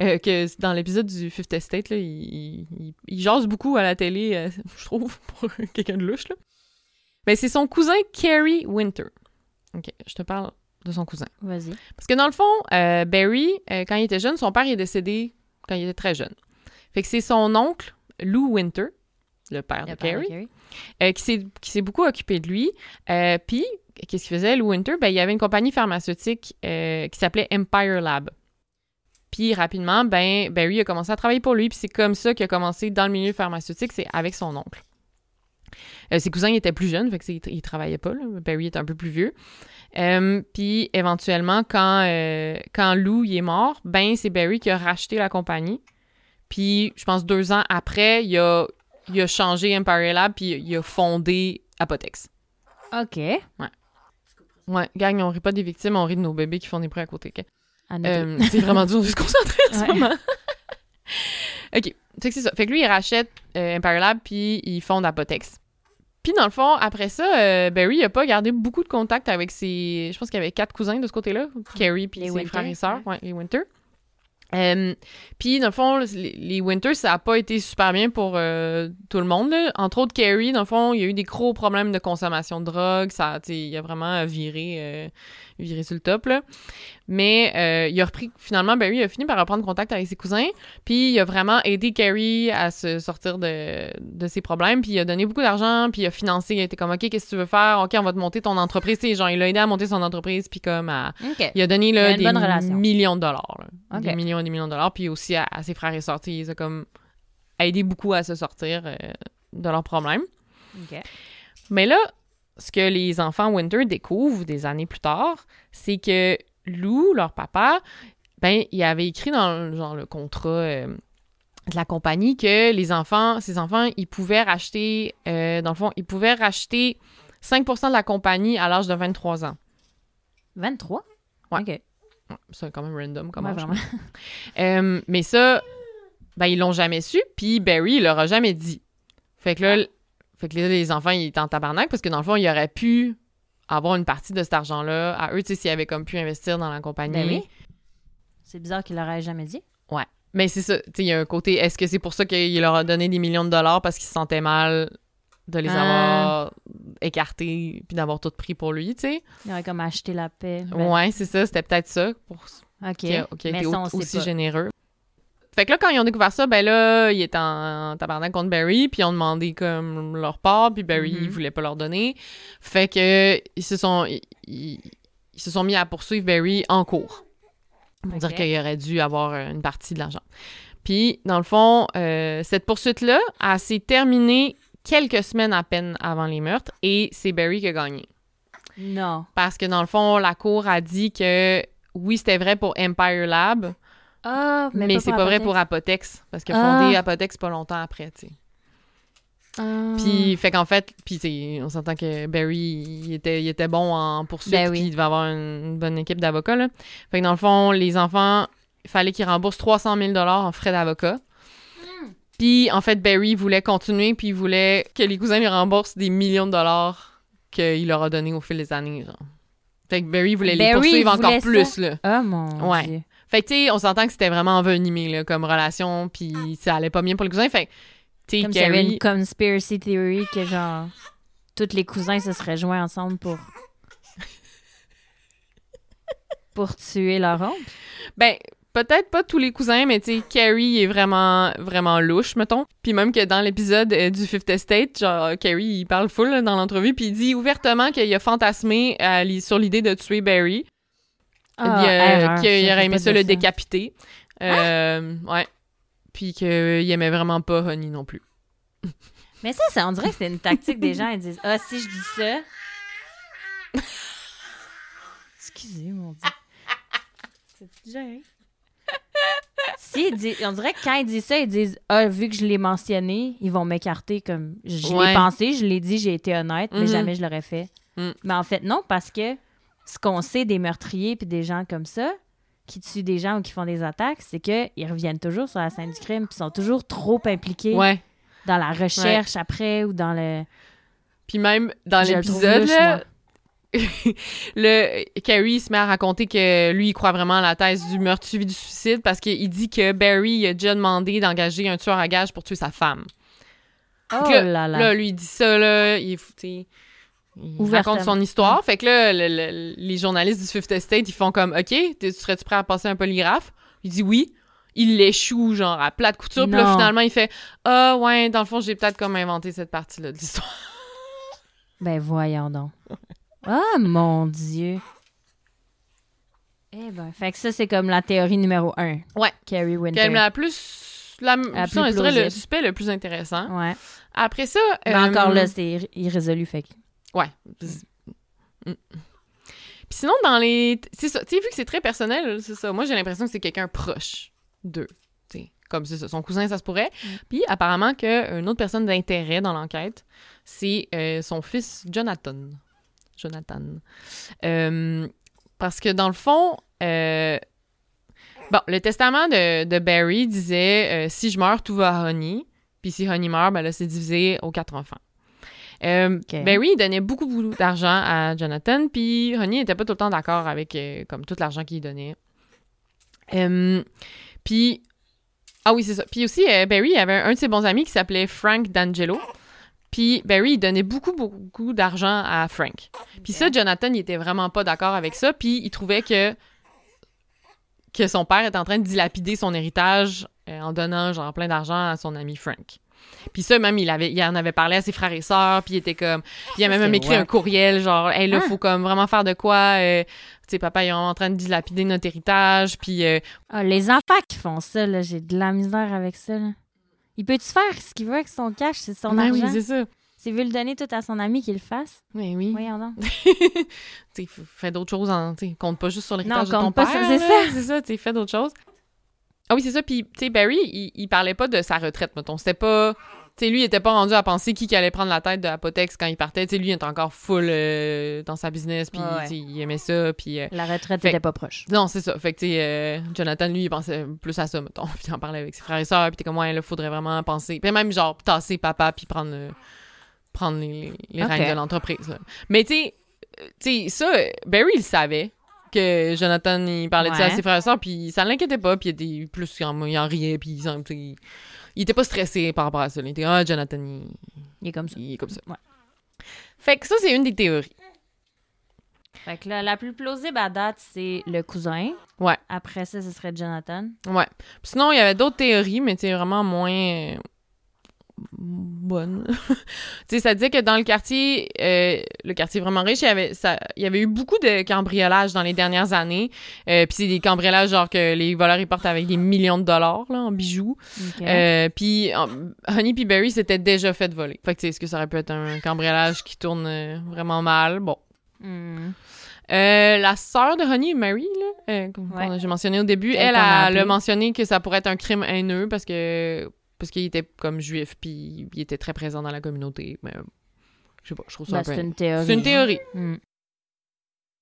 [SPEAKER 1] euh, que dans l'épisode du Fifth Estate, là, il, il, jase beaucoup à la télé, euh, je trouve, pour quelqu'un de louche, là. Ben, c'est son cousin Kerry Winter. OK, je te parle de son cousin.
[SPEAKER 2] Vas-y.
[SPEAKER 1] Parce que dans le fond, euh, Barry, euh, quand il était jeune, son père est décédé quand il était très jeune. Fait que c'est son oncle, Lou Winter, le père de Carrie, euh, qui s'est qui s'est beaucoup occupé de lui. Euh, Puis, qu'est-ce qu'il faisait, Lou Winter? Ben, il y avait une compagnie pharmaceutique euh, qui s'appelait Empire Lab. Puis, rapidement, ben, Barry a commencé à travailler pour lui. Puis, c'est comme ça qu'il a commencé dans le milieu pharmaceutique, c'est avec son oncle. Euh, ses cousins étaient plus jeunes, fait que c'est- il travaillait pas. Là. Barry est un peu plus vieux. Euh, puis, éventuellement, quand, euh, quand Lou il est mort, ben, c'est Barry qui a racheté la compagnie. Puis, je pense deux ans après, il a, il a changé Empire Lab, puis il a fondé Apotex.
[SPEAKER 2] OK.
[SPEAKER 1] Ouais, gang, on rit pas des victimes, on rit de nos bébés qui font des bruits à côté. ok?
[SPEAKER 2] À noter.
[SPEAKER 1] Euh, c'est vraiment dur de se concentrer en ce
[SPEAKER 2] Ouais.
[SPEAKER 1] moment. OK. Fait que c'est ça. Fait que lui, il rachète euh, Empire Lab, puis il fonde Apotex. Puis dans le fond, après ça, euh, Barry il a pas gardé beaucoup de contact avec ses... Je pense qu'il y avait quatre cousins de ce côté-là. Carrie puis ses
[SPEAKER 2] Winter,
[SPEAKER 1] frères et sœurs.
[SPEAKER 2] ouais.
[SPEAKER 1] Ouais, les Winter. Euh, puis dans le fond, les, les Winter, ça a pas été super bien pour euh, tout le monde. là. Entre autres, Carrie, dans le fond, il y a eu des gros problèmes de consommation de drogue. Ça, il a vraiment viré, viré sur le top, là. Mais euh, il a repris, finalement, Barry a fini par reprendre contact avec ses cousins, puis il a vraiment aidé Carrie à se sortir de, de ses problèmes, puis il a donné beaucoup d'argent, puis il a financé, il a été comme, OK, qu'est-ce que tu veux faire? OK, on va te monter ton entreprise. Tu sais, genre, il a aidé à monter son entreprise, puis comme à...
[SPEAKER 2] OK.
[SPEAKER 1] Il a donné
[SPEAKER 2] Il a
[SPEAKER 1] là,
[SPEAKER 2] une
[SPEAKER 1] des millions de dollars. là. Des millions et des millions de dollars, puis aussi à, à ses frères et sœurs. Il a comme aidé beaucoup à se sortir euh, de leurs problèmes.
[SPEAKER 2] OK.
[SPEAKER 1] Mais là, ce que les enfants Winter découvrent des années plus tard, c'est que Lou, leur papa, ben, il avait écrit dans le- genre, le contrat euh, de la compagnie que les enfants, ces enfants, ils pouvaient racheter, euh, dans le fond, ils pouvaient racheter 5% de la compagnie à l'âge de 23 ans.
[SPEAKER 2] 23?
[SPEAKER 1] Ouais.
[SPEAKER 2] OK.
[SPEAKER 1] Ouais, C'est quand même random comme
[SPEAKER 2] Ouais,
[SPEAKER 1] âge.
[SPEAKER 2] vraiment.
[SPEAKER 1] Euh, mais ça, ben, ils l'ont jamais su, puis Barry, il leur a jamais dit. Fait que là, l- fait que là, les enfants, ils étaient en tabarnak parce que dans le fond, ils auraient pu avoir une partie de cet argent-là à eux, tu sais, s'ils avaient comme pu investir dans la compagnie.
[SPEAKER 2] Ben oui. C'est bizarre qu'il l'aurait jamais dit.
[SPEAKER 1] Mais c'est ça, tu sais, il y a un côté, est-ce que c'est pour ça qu'il leur a donné des millions de dollars parce qu'il se sentait mal de les
[SPEAKER 2] Ah.
[SPEAKER 1] avoir écartés puis d'avoir tout pris pour lui, tu sais?
[SPEAKER 2] Il aurait comme acheté la paix. Ben,
[SPEAKER 1] Ouais, c'est ça, c'était peut-être ça pour
[SPEAKER 2] OK.
[SPEAKER 1] qui a, qui été au- aussi
[SPEAKER 2] pas.
[SPEAKER 1] généreux. Fait que là, quand ils ont découvert ça, ben là, ils étaient en, tabarnak contre Barry, puis ils ont demandé comme leur part, puis Barry, il voulait pas leur donner. Fait que ils se sont, ils, ils- ils se sont mis à poursuivre Barry en cours. Pour dire qu'il aurait dû avoir une partie de l'argent. Puis, dans le fond, euh, cette poursuite-là, elle s'est terminée quelques semaines à peine avant les meurtres, et c'est Barry qui a gagné.
[SPEAKER 2] Non.
[SPEAKER 1] Parce que, dans le fond, la cour a dit que oui, c'était vrai pour Empire Lab,
[SPEAKER 2] Ah,
[SPEAKER 1] mais,
[SPEAKER 2] mais,
[SPEAKER 1] c'est pas vrai pour Apotex parce qu'il a
[SPEAKER 2] Ah.
[SPEAKER 1] fondé Apotex pas longtemps après, tu sais.
[SPEAKER 2] Ah.
[SPEAKER 1] Puis fait qu'en fait, puis on s'entend que Barry il était il était bon en poursuite
[SPEAKER 2] Ben oui.
[SPEAKER 1] puis il devait avoir une, bonne équipe d'avocats là. Fait que dans le fond, les enfants, il fallait qu'ils remboursent 300 000 dollars en frais d'avocat.
[SPEAKER 2] Hmm.
[SPEAKER 1] Puis en fait, Barry voulait continuer puis il voulait que les cousins lui remboursent des millions de dollars qu'il leur a donné au fil des années, genre. Fait que Barry voulait les poursuivre encore plus, là.
[SPEAKER 2] Ah, mon
[SPEAKER 1] Ouais.
[SPEAKER 2] Dieu.
[SPEAKER 1] Fait que, tu sais, on s'entend que c'était vraiment envenimé, là, comme relation, puis ça allait pas bien pour les cousins. Fait que, tu sais,
[SPEAKER 2] Comme s'il y avait une conspiracy theory que genre... tous les cousins se seraient joints ensemble pour. pour tuer leur oncle.
[SPEAKER 1] Ben, peut-être pas tous les cousins, mais tu sais, Carrie est vraiment, vraiment louche, mettons. Puis même que dans l'épisode euh, du Fifth Estate, genre, Carrie, il parle full là, dans l'entrevue, puis il dit ouvertement qu'il a fantasmé à li- sur l'idée de tuer Barry.
[SPEAKER 2] Ah,
[SPEAKER 1] qu'il aurait aimé ça
[SPEAKER 2] dit
[SPEAKER 1] le décapiter. Euh, Ouais. Puis qu'il aimait vraiment pas Honey non plus.
[SPEAKER 2] Mais ça, ça, on dirait que c'est une tactique des gens. Ils disent Ah, si je dis ça. Excusez, mon Dieu. C'est déjà, hein? Si, disent- on dirait que quand ils disent ça, ils disent Ah, vu que je l'ai mentionné, ils vont m'écarter comme je
[SPEAKER 1] Ouais.
[SPEAKER 2] l'ai pensé, je l'ai dit, j'ai été honnête, mais
[SPEAKER 1] Mhm.
[SPEAKER 2] jamais je l'aurais fait.
[SPEAKER 1] Mm.
[SPEAKER 2] Mais en fait, non, parce que ce qu'on sait des meurtriers puis des gens comme ça, qui tuent des gens ou qui font des attaques, c'est qu'ils reviennent toujours sur la scène du crime puis sont toujours trop impliqués
[SPEAKER 1] Ouais.
[SPEAKER 2] dans la recherche après ou dans le.
[SPEAKER 1] Puis même dans l'épisode, le Carrie se met à raconter que lui, il croit vraiment à la thèse du meurtre suivi du suicide parce qu'il dit que Barry il a déjà demandé d'engager un tueur à gages pour tuer sa femme.
[SPEAKER 2] Oh là là.
[SPEAKER 1] Là, lui, il dit ça, là, il, tu sais, il raconte son histoire. Fait que là, le- le- les journalistes du Fifth Estate, ils font comme, OK, serais-tu prêt à passer un polygraphe? Il dit oui. Il l'échoue, genre, à plate couture. Puis là, finalement, il fait, ah, ouais, dans le fond, j'ai peut-être comme inventé cette partie-là de l'histoire.
[SPEAKER 2] Ben voyons donc. Ah mon Dieu. Eh ben, fait que ça, c'est comme la théorie numéro un.
[SPEAKER 1] Ouais.
[SPEAKER 2] Carrie Winter.
[SPEAKER 1] Même la plus. La,
[SPEAKER 2] La
[SPEAKER 1] ça,
[SPEAKER 2] plus
[SPEAKER 1] je dirais le suspect le plus intéressant.
[SPEAKER 2] Ouais.
[SPEAKER 1] Après ça. Euh,
[SPEAKER 2] encore là, c'est irr- irrésolu, fait que.
[SPEAKER 1] Ouais. Mm. Puis sinon, dans les. C'est ça. Tu sais, vu que c'est très personnel, c'est ça. Moi, j'ai l'impression que c'est quelqu'un proche d'eux. Tu sais, Comme c'est ça. Son cousin, ça se pourrait.
[SPEAKER 2] Mm.
[SPEAKER 1] Puis apparemment, qu'une autre personne d'intérêt dans l'enquête, c'est euh, son fils Jonathan. Jonathan. Euh, parce que dans le fond. euh, Bon, le testament de, de Barry disait si je meurs, tout va à Honey. Puis si Honey meurt, ben là, c'est divisé aux quatre enfants. Euh,
[SPEAKER 2] Ok.
[SPEAKER 1] Barry il donnait beaucoup, beaucoup d'argent à Jonathan, puis Honey n'était pas tout le temps d'accord avec euh, comme tout l'argent qu'il donnait. Euh, puis ah oui, c'est ça. Puis aussi, euh, Barry avait un de ses bons amis qui s'appelait Frank D'Angelo. Puis Barry, il donnait beaucoup, beaucoup d'argent à Frank. Puis ça, Jonathan, il était vraiment pas d'accord avec ça. Puis il trouvait que que son père était en train de dilapider son héritage en donnant genre plein d'argent à son ami Frank. Puis ça, même, il, avait, il en avait parlé à ses frères et sœurs, puis il était comme... Puis il a même écrit un courriel, genre, « Hey, là,
[SPEAKER 2] Hein?
[SPEAKER 1] faut comme vraiment faire de quoi? euh, Tu sais, papa, il est vraiment en train de dilapider notre héritage, puis... euh,
[SPEAKER 2] Ah, les enfants qui font ça, là, j'ai de la misère avec ça, là. Il peut-tu faire ce qu'il veut avec son cash? C'est son
[SPEAKER 1] ben oui,
[SPEAKER 2] argent?
[SPEAKER 1] c'est ça.
[SPEAKER 2] S'il veut le donner tout à son ami, qu'il le fasse?
[SPEAKER 1] Mais oui.
[SPEAKER 2] Voyons donc.
[SPEAKER 1] tu fais d'autres choses, en, tu sais, compte pas juste sur l'héritage de
[SPEAKER 2] Non,
[SPEAKER 1] ton
[SPEAKER 2] compte pas
[SPEAKER 1] père.
[SPEAKER 2] sur- c'est ça.
[SPEAKER 1] C'est ça, tu sais, fais d'autres choses. Ah oui, c'est ça. Puis, tu sais, Barry, il, il parlait pas de sa retraite, mettons. C'était pas... Tu sais, lui, il était pas rendu à penser qui qui allait prendre la tête de Apotex quand il partait. Tu sais, lui, il était encore full euh, dans sa business, puis
[SPEAKER 2] Ouais,
[SPEAKER 1] il aimait ça, puis... euh,
[SPEAKER 2] La retraite n'était pas proche.
[SPEAKER 1] Non, c'est ça. Fait que, tu sais, euh, Jonathan, lui, il pensait plus à ça, mettons. Puis il en parlait avec ses frères et sœurs, puis t'es comme, ouais, là, faudrait vraiment penser. Puis même, genre, tasser papa, puis prendre, prendre les, les, les
[SPEAKER 2] Ok.
[SPEAKER 1] rênes de l'entreprise, là. Mais, tu sais, ça, Barry, il savait que Jonathan, il parlait de ça à ses frères et sœurs, puis ça l'inquiétait pas, puis il était plus, il en, il en riait, puis il, il était pas stressé par rapport à ça. Il était, ah, Jonathan, il,
[SPEAKER 2] Il est comme ça.
[SPEAKER 1] il est comme ça.
[SPEAKER 2] Ouais.
[SPEAKER 1] Fait que ça, c'est une des théories.
[SPEAKER 2] Fait que là, la plus plausible à date, c'est le cousin.
[SPEAKER 1] Ouais.
[SPEAKER 2] Après ça, ce serait Jonathan.
[SPEAKER 1] Ouais. Puis sinon, il y avait d'autres théories, mais c'est vraiment moins bonnes. tu sais, ça disait que dans le quartier, euh, le quartier vraiment riche, il y avait, ça, il y avait eu beaucoup de cambriolages dans les dernières années. Euh, puis c'est des cambriolages genre que les voleurs ils portent avec des millions de dollars là, en bijoux. Euh, puis Honey puis Barry s'était déjà fait voler. Fait que tu sais, est-ce que ça aurait pu être un cambriolage qui tourne euh, vraiment mal? Bon.
[SPEAKER 2] Hmm.
[SPEAKER 1] Euh, la sœur de Honey, Mary, là, euh,
[SPEAKER 2] Ouais.
[SPEAKER 1] j'ai mentionné au début, elle
[SPEAKER 2] qu'on a
[SPEAKER 1] a,
[SPEAKER 2] appelée.
[SPEAKER 1] a mentionné que ça pourrait être un crime haineux parce que parce qu'il était comme juif puis il était très présent dans la communauté. Mais je sais pas, je trouve ça
[SPEAKER 2] Ben,
[SPEAKER 1] un peu.
[SPEAKER 2] c'est une théorie.
[SPEAKER 1] C'est une théorie.
[SPEAKER 2] Hmm.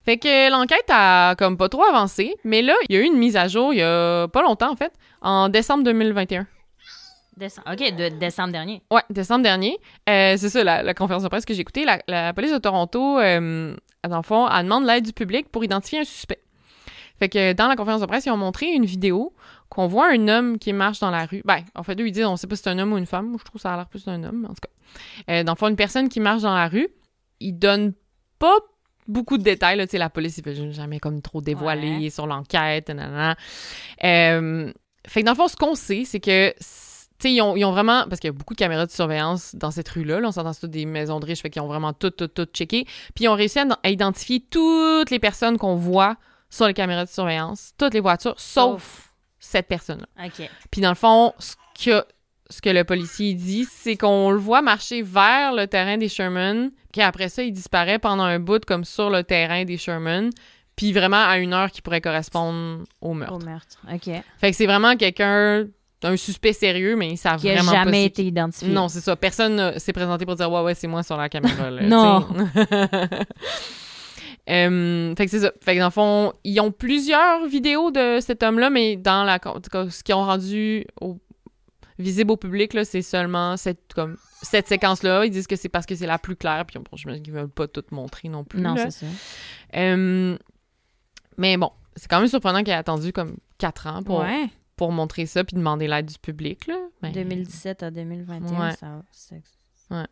[SPEAKER 1] Fait que l'enquête a comme pas trop avancé, mais là, il y a eu une mise à jour il y a pas longtemps en fait, en décembre 2021.
[SPEAKER 2] Décembre. OK, de décembre dernier.
[SPEAKER 1] Ouais, décembre dernier. Euh, c'est ça, la, la conférence de presse que j'ai écoutée. La, la police de Toronto, euh, dans le fond, elle demande l'aide du public pour identifier un suspect. Fait que dans la conférence de presse, ils ont montré une vidéo qu'on voit un homme qui marche dans la rue. Ben, en fait, eux, ils disent on sait pas si c'est un homme ou une femme. Moi, je trouve que ça a l'air plus d'un homme, mais en tout cas. Euh, dans le fond, une personne qui marche dans la rue. il donne pas beaucoup de détails. Là. La police, il veut jamais comme trop dévoiler
[SPEAKER 2] Ouais.
[SPEAKER 1] sur l'enquête. nanana. Euh, fait que dans le fond, ce qu'on sait, c'est que, tu sais, ils ont, ils ont vraiment... Parce qu'il y a beaucoup de caméras de surveillance dans cette rue-là. Là, on s'entend, c'est toutes des maisons de riches, fait qu'ils ont vraiment tout, tout, tout checké. Puis ils ont réussi à, à identifier toutes les personnes qu'on voit sur les caméras de surveillance, toutes les voitures, sauf cette personne-là.
[SPEAKER 2] OK.
[SPEAKER 1] Puis dans le fond, ce que, ce que le policier dit, c'est qu'on le voit marcher vers le terrain des Sherman, puis après ça, il disparaît pendant un bout comme sur le terrain des Sherman, puis vraiment à une heure qui pourrait correspondre au meurtre.
[SPEAKER 2] Au meurtre. OK.
[SPEAKER 1] Fait que c'est vraiment quelqu'un, un suspect sérieux, mais ils savent
[SPEAKER 2] Qui a
[SPEAKER 1] vraiment pas
[SPEAKER 2] jamais été identifié.
[SPEAKER 1] non, c'est ça. Personne s'est présenté pour dire ouais ouais c'est moi sur la caméra. Là,
[SPEAKER 2] Non.
[SPEAKER 1] Euh, fait que c'est ça. Fait que dans le fond, ils ont plusieurs vidéos de cet homme-là, mais dans la ce qu'ils ont rendu au- visible au public là, c'est seulement cette comme cette séquence-là. Ils disent que c'est parce que c'est la plus claire, puis bon, je me qu'ils veulent pas tout montrer non plus.
[SPEAKER 2] Non, c'est ça.
[SPEAKER 1] Euh, mais bon, c'est quand même surprenant qu'il ait attendu comme quatre ans pour,
[SPEAKER 2] Ouais.
[SPEAKER 1] pour montrer ça puis demander l'aide du public là. Ben,
[SPEAKER 2] 2017 à 2021,
[SPEAKER 1] Ouais.
[SPEAKER 2] ça
[SPEAKER 1] Ouais.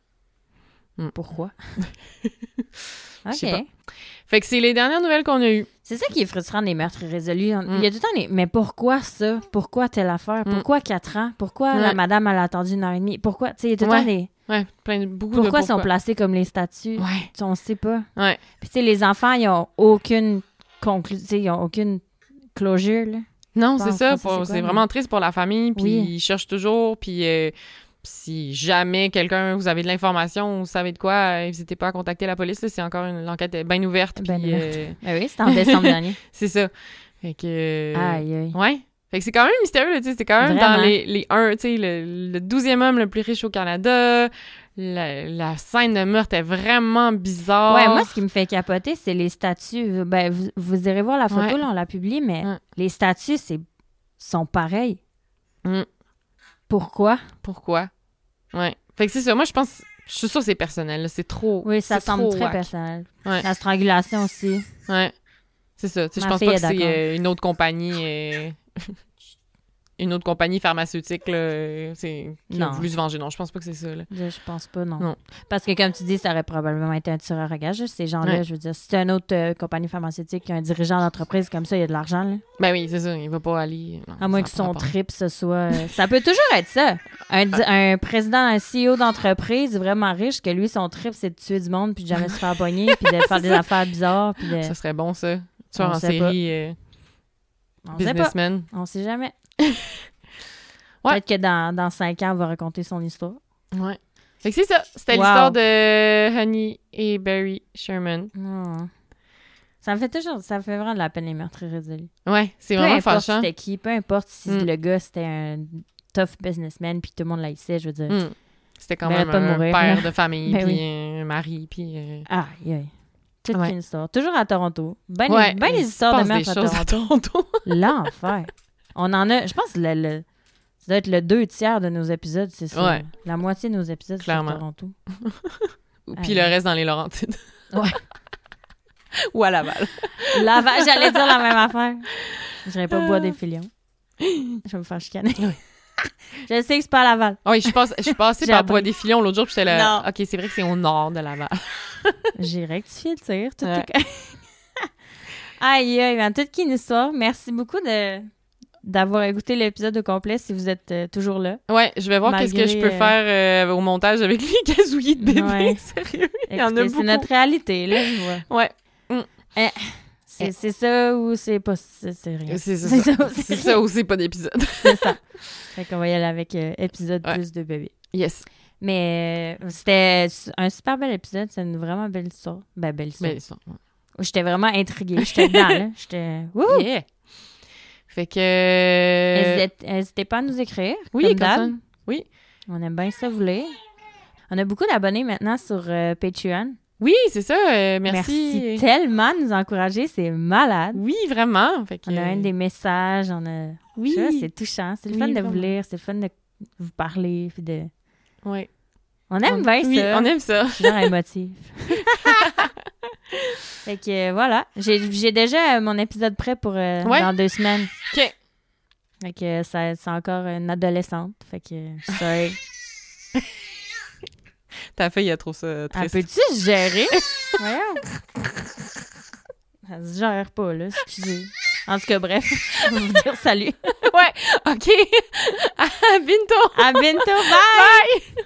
[SPEAKER 1] Mm.
[SPEAKER 2] Pourquoi? OK.
[SPEAKER 1] pas. Fait que c'est les dernières nouvelles qu'on a eues.
[SPEAKER 2] C'est ça qui est frustrant des meurtres irrésolus. On-
[SPEAKER 1] Mm.
[SPEAKER 2] Il y a tout le temps des... Mais pourquoi ça? Pourquoi telle affaire?
[SPEAKER 1] Mm.
[SPEAKER 2] Pourquoi quatre ans? Pourquoi la madame, elle a attendu une heure et demie? Pourquoi? Tu sais, il y a tout le temps des...
[SPEAKER 1] Ouais, plein de beaucoup
[SPEAKER 2] Pourquoi
[SPEAKER 1] de
[SPEAKER 2] ils sont placés comme les statues?
[SPEAKER 1] Ouais.
[SPEAKER 2] On sait pas.
[SPEAKER 1] Ouais.
[SPEAKER 2] Puis tu sais, les enfants, ils ont aucune conclusion, ils ont aucune closure, là.
[SPEAKER 1] Non, c'est ça.
[SPEAKER 2] c'est
[SPEAKER 1] vraiment triste pour la famille. Puis
[SPEAKER 2] Oui.
[SPEAKER 1] ils cherchent toujours. Puis euh, si jamais quelqu'un, vous avez de l'information, vous savez de quoi, euh, n'hésitez pas à contacter la police. C'est encore une l'enquête est bien ouverte.
[SPEAKER 2] Ben
[SPEAKER 1] euh,
[SPEAKER 2] Ben oui, c'était en décembre dernier.
[SPEAKER 1] c'est ça. Fait que. euh,
[SPEAKER 2] Aïe, aïe.
[SPEAKER 1] Ouais. Fait que c'est quand même mystérieux, tu sais. C'est quand même dans les, les un, tu sais, le, 12e homme le plus riche au Canada. La, la scène de meurtre est vraiment bizarre.
[SPEAKER 2] Ouais, moi, ce qui me fait capoter, c'est les statues. Ben, vous, vous irez voir la photo,
[SPEAKER 1] Ouais.
[SPEAKER 2] là, on l'a publiée, mais
[SPEAKER 1] Ouais.
[SPEAKER 2] les statues, c'est sont pareils.
[SPEAKER 1] Mm.
[SPEAKER 2] Pourquoi?
[SPEAKER 1] Pourquoi? Ouais. Fait que c'est ça. Moi, je pense. Je suis sûre que c'est personnel. C'est trop.
[SPEAKER 2] Oui, ça semble
[SPEAKER 1] trop
[SPEAKER 2] très personnel.
[SPEAKER 1] Ouais.
[SPEAKER 2] La strangulation aussi.
[SPEAKER 1] Ouais. C'est ça. Je pense pas que c'est euh, une autre compagnie. euh, une autre compagnie pharmaceutique, là, euh, c'est, qui a
[SPEAKER 2] Non.
[SPEAKER 1] voulu se venger. Non, je pense pas que c'est ça, là.
[SPEAKER 2] Je, pense pas, non.
[SPEAKER 1] Non.
[SPEAKER 2] Parce que, comme tu dis, ça aurait probablement été un tueur à gage. Ces gens-là,
[SPEAKER 1] Ouais.
[SPEAKER 2] je veux dire, si c'est une autre euh, compagnie pharmaceutique, un dirigeant d'entreprise comme ça, il y a de l'argent, là.
[SPEAKER 1] Ben oui, c'est ça. Il va pas aller. non,
[SPEAKER 2] À moins que
[SPEAKER 1] a pas
[SPEAKER 2] son trip, ce soit. euh, ça peut toujours être ça. Un, président, un CEO d'entreprise vraiment riche, que lui, son trip, c'est de tuer du monde, puis de jamais se faire pogner, puis de faire des affaires bizarres, puis de.
[SPEAKER 1] Ça serait bon, ça. Tueur en série, euh,
[SPEAKER 2] On sait pas.
[SPEAKER 1] businessman.
[SPEAKER 2] On sait jamais.
[SPEAKER 1] Ouais.
[SPEAKER 2] Peut-être que dans, dans cinq ans, on va raconter son histoire.
[SPEAKER 1] Ouais. Fait que c'est ça. C'était
[SPEAKER 2] Wow.
[SPEAKER 1] l'histoire de Honey et Barry Sherman.
[SPEAKER 2] Hmm. Ça me fait toujours. Ça me fait vraiment de la peine les meurtres irrésolus.
[SPEAKER 1] Ouais, c'est
[SPEAKER 2] Peu
[SPEAKER 1] vraiment
[SPEAKER 2] importe
[SPEAKER 1] fâchant.
[SPEAKER 2] c'était qui, peu importe si
[SPEAKER 1] Mm.
[SPEAKER 2] le gars c'était un tough businessman puis tout le monde l'haïssait, je veux dire.
[SPEAKER 1] Hmm. C'était quand même
[SPEAKER 2] de
[SPEAKER 1] un
[SPEAKER 2] mourir,
[SPEAKER 1] père de famille,
[SPEAKER 2] Ben
[SPEAKER 1] puis
[SPEAKER 2] oui.
[SPEAKER 1] un mari, puis... euh,
[SPEAKER 2] Aïe, aïe. Toute
[SPEAKER 1] Ouais.
[SPEAKER 2] une histoire. Toujours à Toronto. Ben,
[SPEAKER 1] ouais,
[SPEAKER 2] les, ben les histoires de meurtres à. Toronto. L'enfer. On en a, je pense, le, le- ça doit être le deux tiers de nos épisodes, c'est ça.
[SPEAKER 1] Ouais.
[SPEAKER 2] La moitié de nos épisodes, c'est
[SPEAKER 1] Clairement.
[SPEAKER 2] sur Toronto.
[SPEAKER 1] Puis
[SPEAKER 2] Aïe.
[SPEAKER 1] le reste dans les Laurentides.
[SPEAKER 2] Ouais.
[SPEAKER 1] Ou à Laval.
[SPEAKER 2] Laval, j'allais dire la même affaire. Je n'irais pas boire des filions. Je vais me faire chicaner. je sais que c'est pas à Laval.
[SPEAKER 1] Ah Oui, je passe, je suis passée par. Bois des Filions l'autre jour, puis j'étais là.
[SPEAKER 2] Non.
[SPEAKER 1] OK, c'est vrai que c'est au nord de Laval.
[SPEAKER 2] J'ai rectifié le tir. Tout
[SPEAKER 1] Ouais.
[SPEAKER 2] est- aïe, aïe, ben, toute qu'une histoire. Merci beaucoup de d'avoir écouté l'épisode au complet si vous êtes euh, toujours là.
[SPEAKER 1] Ouais, je vais voir qu'est-ce que je peux
[SPEAKER 2] euh,
[SPEAKER 1] faire euh, au montage avec les gazouillis de bébé.
[SPEAKER 2] Ouais.
[SPEAKER 1] Sérieux. Il y en a beaucoup.
[SPEAKER 2] C'est notre réalité, là, je vois.
[SPEAKER 1] Ouais,
[SPEAKER 2] C'est c'est ça ou c'est pas... C'est c'est rien.
[SPEAKER 1] c'est ça.
[SPEAKER 2] C'est ça aussi.
[SPEAKER 1] C'est pas d'épisode.
[SPEAKER 2] C'est ça. Fait qu'on va y aller avec euh, épisode
[SPEAKER 1] Ouais.
[SPEAKER 2] plus de bébé.
[SPEAKER 1] Yes.
[SPEAKER 2] Mais c'était un super bel épisode. C'est une vraiment belle histoire. Ben, belle histoire.
[SPEAKER 1] Belle histoire. ouais.
[SPEAKER 2] J'étais vraiment intriguée. J'étais dedans, là. J'étais... Wouh!
[SPEAKER 1] Yeah. Fait que.
[SPEAKER 2] N'hésitez pas à nous écrire.
[SPEAKER 1] Oui,
[SPEAKER 2] comme
[SPEAKER 1] comme ça.
[SPEAKER 2] d'hab. On aime bien ça vous lire. On a beaucoup d'abonnés maintenant sur euh, Patreon.
[SPEAKER 1] Oui, c'est ça. euh, merci.
[SPEAKER 2] Merci tellement de nous encourager. C'est malade.
[SPEAKER 1] Oui, vraiment. Fait que,
[SPEAKER 2] On a un des messages. On a...
[SPEAKER 1] Oui.
[SPEAKER 2] C'est touchant. C'est le
[SPEAKER 1] Oui,
[SPEAKER 2] fun de
[SPEAKER 1] vraiment.
[SPEAKER 2] vous lire. C'est le fun de vous parler. Puis de...
[SPEAKER 1] Ouais.
[SPEAKER 2] On aime
[SPEAKER 1] On-
[SPEAKER 2] bien
[SPEAKER 1] oui,
[SPEAKER 2] ça.
[SPEAKER 1] on aime ça.
[SPEAKER 2] Je suis genre émotive. fait que euh, voilà. J'ai j'ai déjà euh, mon épisode prêt pour euh,
[SPEAKER 1] Ouais.
[SPEAKER 2] dans deux semaines.
[SPEAKER 1] OK.
[SPEAKER 2] Fait que ça- c'est encore une adolescente. Fait que sorry.
[SPEAKER 1] Ta fille, elle trouve ça
[SPEAKER 2] Elle
[SPEAKER 1] triste.
[SPEAKER 2] peut-tu se gérer? Voyons. Elle se gère pas, là, excusez. En tout cas, bref, on va vous dire salut.
[SPEAKER 1] OK. à bientôt.
[SPEAKER 2] À bientôt, bye!
[SPEAKER 1] Bye!